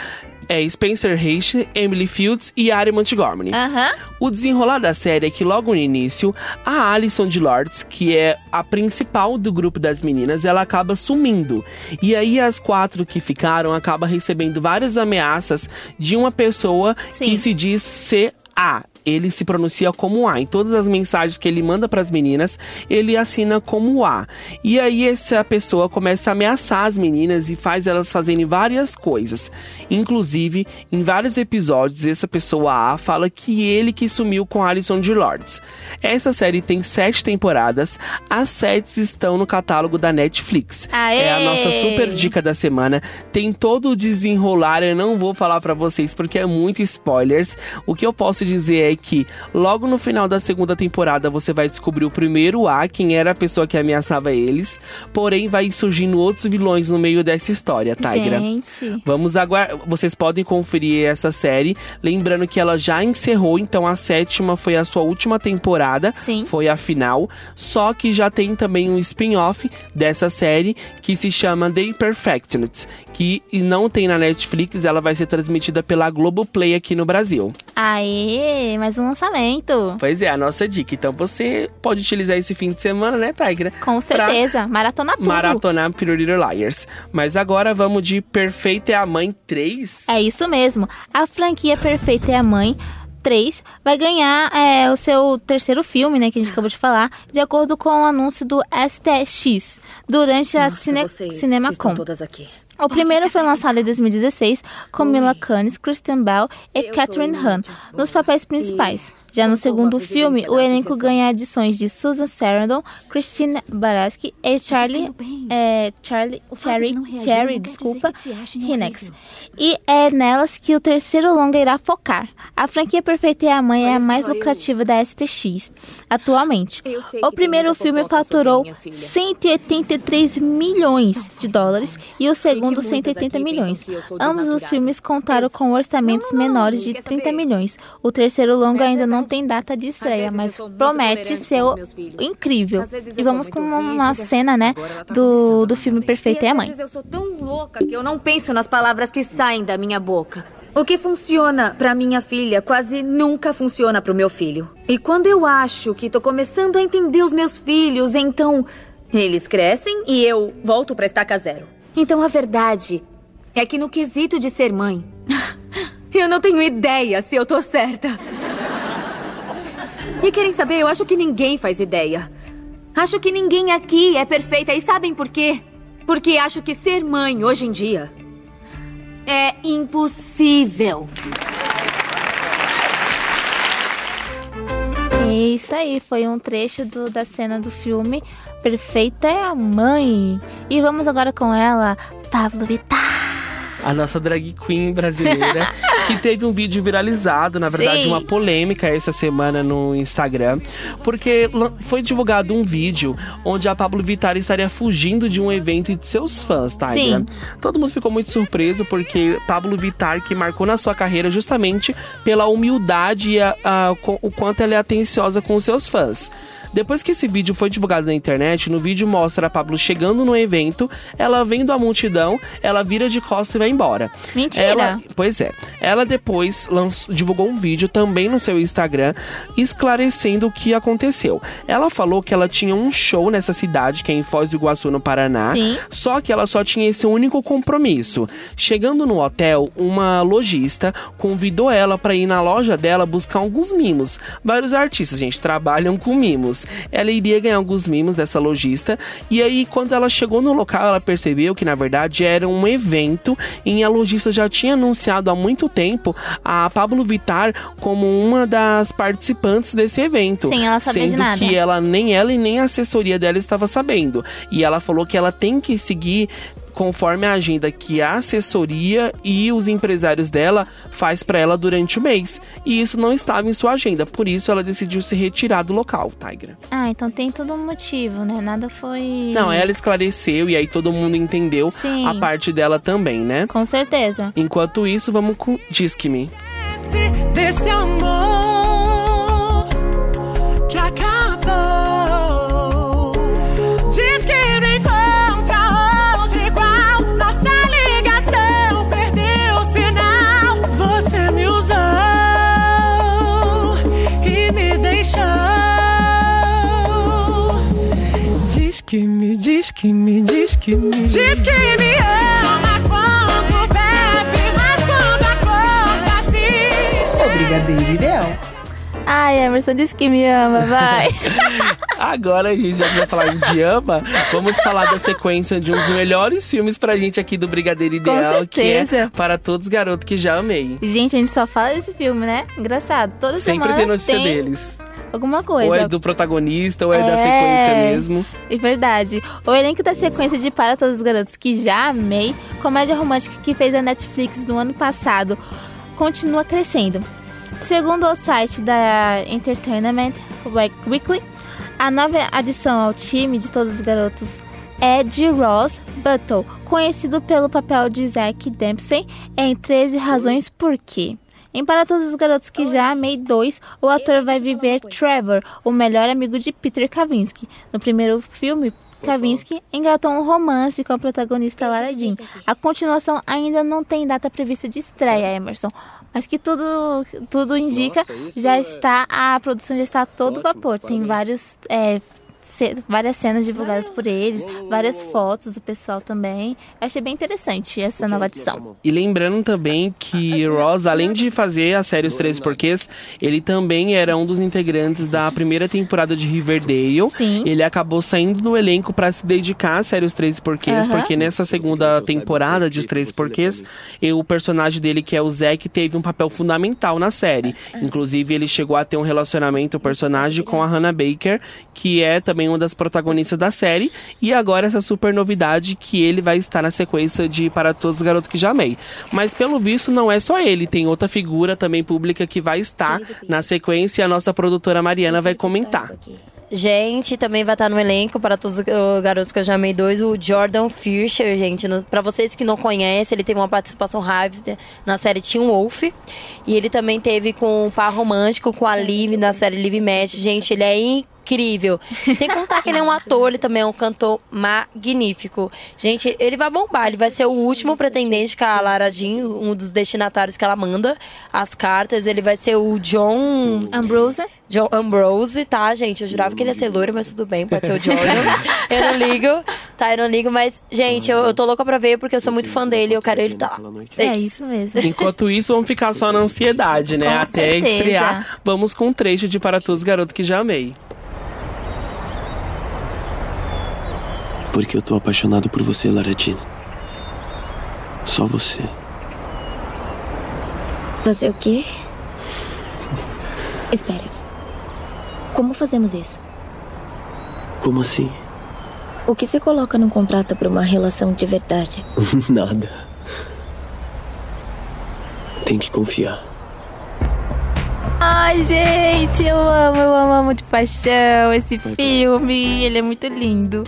S2: é, Spencer Heish, Emily Fields e Ari Montgomery.
S1: Aham.
S2: O desenrolar da série é que logo no início, a Alison de Lords, que é a principal do grupo das meninas, ela acaba sumindo. E aí as quatro que ficaram acabam recebendo várias ameaças de uma pessoa que se diz ser A. Ele se pronuncia como A. Em todas as mensagens que ele manda para as meninas, ele assina como A. E aí essa pessoa começa a ameaçar as meninas e faz elas fazerem várias coisas. Inclusive, em vários episódios, essa pessoa A fala que ele que sumiu com Alison de Lords. Essa série tem sete temporadas, as sete estão no catálogo da Netflix.
S1: Aê!
S2: É a nossa super dica da semana. Tem todo o desenrolar, eu não vou falar pra vocês porque é muito spoilers. O que eu posso dizer é é que logo no final da segunda temporada você vai descobrir o primeiro A, quem era a pessoa que ameaçava eles. Porém, vai surgindo outros vilões no meio dessa história, Tigra.
S1: Gente.
S2: Vamos aguardar. Vocês podem conferir essa série. Lembrando que ela já encerrou, então a sétima foi a sua última temporada.
S1: Sim.
S2: Foi a final. Só que já tem também um spin-off dessa série que se chama The Imperfections. Que não tem na Netflix, ela vai ser transmitida pela Globoplay aqui no Brasil.
S1: Aê, mais um lançamento.
S2: Pois é, a nossa dica. Então você pode utilizar esse fim de semana, né, Tigra?
S1: Com certeza. Maratona tudo.
S2: Maratonar Little Liars. Mas agora vamos de Perfeita é a Mãe 3.
S1: É isso mesmo. A franquia Perfeita é a Mãe 3 vai ganhar é, o seu terceiro filme, né, que a gente acabou de falar, de acordo com o anúncio do STX durante a Cine CinemaCon.
S13: todas aqui.
S1: O primeiro foi lançado em 2016 com Mila Kunis, Kristen Bell e Catherine Hahn nos papéis principais. Já no segundo filme, o elenco ganha adições de Susan Sarandon, Christine Baranski e Charlie, é, Charlie, Cherry, Cherry, desculpa, Hinex. E é nelas que o terceiro longa irá focar. A franquia Perfeita é a Mãe é a mais lucrativa da STX atualmente. O primeiro filme faturou 183 milhões de dólares e o segundo 180 milhões. Ambos os filmes contaram com orçamentos menores de 30 milhões. O terceiro longa ainda não tem data de estreia, mas promete ser o- incrível. E vamos com uma cena, né, do, do filme Perfeita é a Mãe.
S13: Eu sou tão louca que eu não penso nas palavras que saem da minha boca. O que funciona pra minha filha quase nunca funciona pro meu filho. E quando eu acho que tô começando a entender os meus filhos, então eles crescem e eu volto pra estaca zero. Então a verdade é que no quesito de ser mãe, eu não tenho ideia se eu tô certa. E querem saber? Eu acho que ninguém faz ideia. Acho que ninguém aqui é perfeita. E sabem por quê? Porque acho que ser mãe hoje em dia é impossível.
S1: Isso aí, foi um trecho do- da cena do filme Perfeita é a Mãe. E vamos agora com ela, Pablo Vittar.
S2: A nossa drag queen brasileira, que teve um vídeo viralizado, na verdade,
S1: Sim.
S2: uma polêmica essa semana no Instagram, porque foi divulgado um vídeo onde a Pablo Vittar estaria fugindo de um evento de seus fãs, tá?
S1: Sim.
S2: Todo mundo ficou muito surpreso porque Pablo Vittar, que marcou na sua carreira justamente pela humildade e a- a- o quanto ela é atenciosa com os seus fãs. Depois que esse vídeo foi divulgado na internet, no vídeo mostra a Pablo chegando no evento, ela vendo a multidão, ela vira de costas e vai embora.
S1: Mentira.
S2: Ela- pois é. Ela depois lançou- divulgou um vídeo também no seu Instagram esclarecendo o que aconteceu. Ela falou que ela tinha um show nessa cidade, que é em Foz do Iguaçu, no Paraná.
S1: Sim.
S2: Só que ela só tinha esse único compromisso. Chegando no hotel, uma lojista convidou ela para ir na loja dela buscar alguns mimos. Vários artistas, gente, trabalham com mimos. Ela iria ganhar alguns mimos dessa lojista. E aí, quando ela chegou no local, ela percebeu que na verdade era um evento e a lojista já tinha anunciado há muito tempo a Pablo Vittar como uma das participantes desse evento.
S1: Sem ela saber
S2: sendo que ela nem ela e nem a assessoria dela estava sabendo. E ela falou que ela tem que seguir conforme a agenda que a assessoria e os empresários dela faz para ela durante o mês. E isso não estava em sua agenda, por isso ela decidiu se retirar do local, Tigra.
S1: Ah, então tem todo um motivo, né? Nada foi.
S2: Não, ela esclareceu e aí todo mundo entendeu
S1: Sim.
S2: a parte dela também, né?
S1: Com certeza.
S2: Enquanto isso, vamos com Disque-me.
S5: desse amor que acabou. Diz que me, diz que me. Diz que me ama quando bebe, mas quando acorda assiste.
S4: O Brigadeiro Ideal.
S1: Ai, Emerson disse que me ama, vai.
S2: Agora a gente já vai falar de ama, vamos falar da sequência de um dos melhores filmes pra gente aqui do Brigadeiro Ideal, que é
S1: certeza.
S2: Para Todos Garotos que Já Amei.
S1: Gente, a gente só fala desse filme, né? Engraçado. Toda
S2: Sempre
S1: semana
S2: tem notícia
S1: tem
S2: deles.
S1: Alguma coisa.
S2: Ou é do protagonista, ou é, da
S1: É.
S2: sequência mesmo.
S1: É verdade. O elenco da sequência de Para Todos os Garotos que já amei, comédia romântica que fez a Netflix no ano passado, continua crescendo. Segundo o site da Entertainment Weekly, a nova adição ao time de todos os garotos é de Ross Buttle, conhecido pelo papel de Zack Dempsey em 13 Razões Por Quê. Em Para Todos os Garotos que Já Amei 2, o ator vai viver Trevor, o melhor amigo de Peter Kavinsky. No primeiro filme, Kavinsky engatou um romance com a protagonista Lara Jean. A continuação ainda não tem data prevista de estreia, Emerson, mas que tudo, tudo indica, já está a produção já está a todo vapor. Tem vários é, várias cenas divulgadas por eles, várias fotos do pessoal também. Eu achei bem interessante essa nova edição.
S2: E lembrando também que Ross, além de fazer a série Os Três Porquês, ele também era um dos integrantes da primeira temporada de Riverdale.
S1: Sim.
S2: Ele acabou saindo do elenco para se dedicar à série Os Três Porquês, uhum. porque nessa segunda temporada de Os Três Porquês, o personagem dele, que é o Zack, teve um papel fundamental na série. Inclusive, ele chegou a ter um relacionamento, o personagem, com a Hannah Baker, que é também uma das protagonistas da série. E agora essa super novidade que ele vai estar na sequência de Para Todos os Garotos que Já Amei. Mas pelo visto não é só ele, tem outra figura também pública que vai estar na sequência e a nossa produtora Mariana vai comentar.
S6: Gente, também vai estar no elenco para todos os garotos que eu já amei dois, o Jordan Fisher, gente. Para vocês que não conhecem, ele teve uma participação rápida na série Teen Wolf. E ele também teve com o par romântico com a Liv na série Live Match. Gente, ele é incrível. Sem contar que ele é um ator, ele também é um cantor magnífico. Gente, ele vai bombar. Ele vai ser o último pretendente que a Lara Jean, um dos destinatários que ela manda as cartas. Ele vai ser o John
S1: Ambrose.
S6: John Ambrose, tá, gente? Eu jurava que ele ia ser loiro, mas tudo bem, pode ser o John. eu não ligo, tá? Eu não ligo, mas, gente, eu, eu tô louca pra ver porque eu sou muito fã dele e eu quero ele tá.
S1: É, é isso mesmo.
S2: Enquanto isso, vamos ficar só na ansiedade, né?
S1: Com
S2: Até
S1: certeza.
S2: estrear. Vamos com um trecho de Para Todos os Garotos que Já Amei.
S14: Porque eu tô apaixonado por você, Laretine. Só você.
S15: Você o quê? Espera. Como fazemos isso?
S14: Como assim?
S15: O que se coloca num contrato para uma relação de verdade?
S14: Nada. Tem que confiar.
S1: Ai, gente, eu amo, eu amo, amo de paixão esse filme. Ele é muito lindo.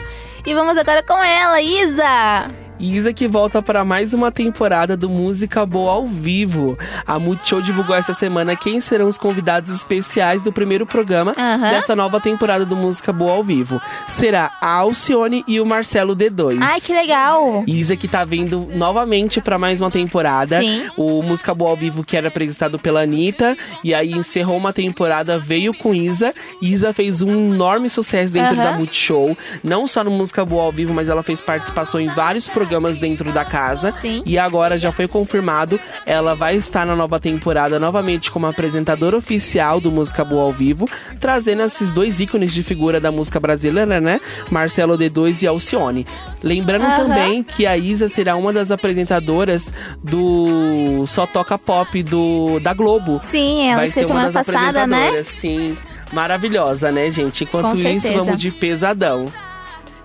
S1: E vamos agora com ela, Isa!
S2: Isa que volta para mais uma temporada do Música Boa ao vivo. A Multishow divulgou essa semana quem serão os convidados especiais do primeiro programa
S1: Aham.
S2: dessa nova temporada do Música Boa ao vivo. Será a Alcione e o Marcelo D2.
S1: Ai, que legal!
S2: Isa que tá vindo novamente para mais uma temporada.
S1: Sim.
S2: O Música Boa ao Vivo que era apresentado pela Anitta. E aí encerrou uma temporada, veio com Isa. Isa fez um enorme sucesso dentro
S1: Aham.
S2: da Multishow. Não só no Música Boa ao Vivo, mas ela fez participação em vários programas dentro da casa.
S1: Sim.
S2: E agora já foi confirmado, ela vai estar na nova temporada novamente como apresentadora oficial do Música Boa ao Vivo, trazendo esses dois ícones de figura da música brasileira, né? Marcelo D2 e Alcione. Lembrando
S1: Aham.
S2: também que a Isa será uma das apresentadoras do Só Toca Pop do da Globo.
S1: Sim, ela
S2: vai ser uma
S1: semana
S2: das
S1: passada, né?
S2: apresentadoras, sim. Maravilhosa, né, gente? Enquanto
S1: Com
S2: isso,
S1: certeza.
S2: vamos de pesadão.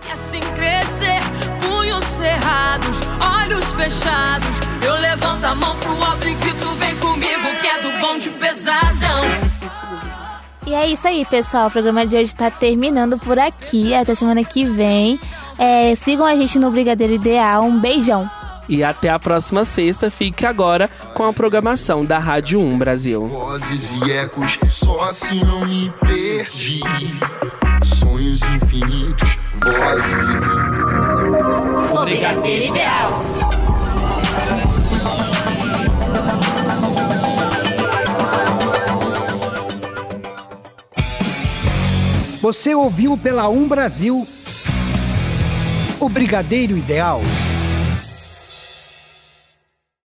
S5: E assim crescer, punhos cerrados, olhos fechados. Eu levanto a mão pro alto e grito: vem comigo, que é do bom de pesadão.
S1: E é isso aí, pessoal. O programa de hoje tá terminando por aqui. Até semana que vem. É, sigam a gente no Brigadeiro Ideal. Um beijão.
S2: E até a próxima sexta. Fique agora com a programação da Rádio 1 Brasil.
S16: Vozes e ecos, só assim não me perdi. Sonhos infinitos, vozes e
S1: Brigadeiro Ideal.
S7: Você ouviu pela Um Brasil o Brigadeiro Ideal.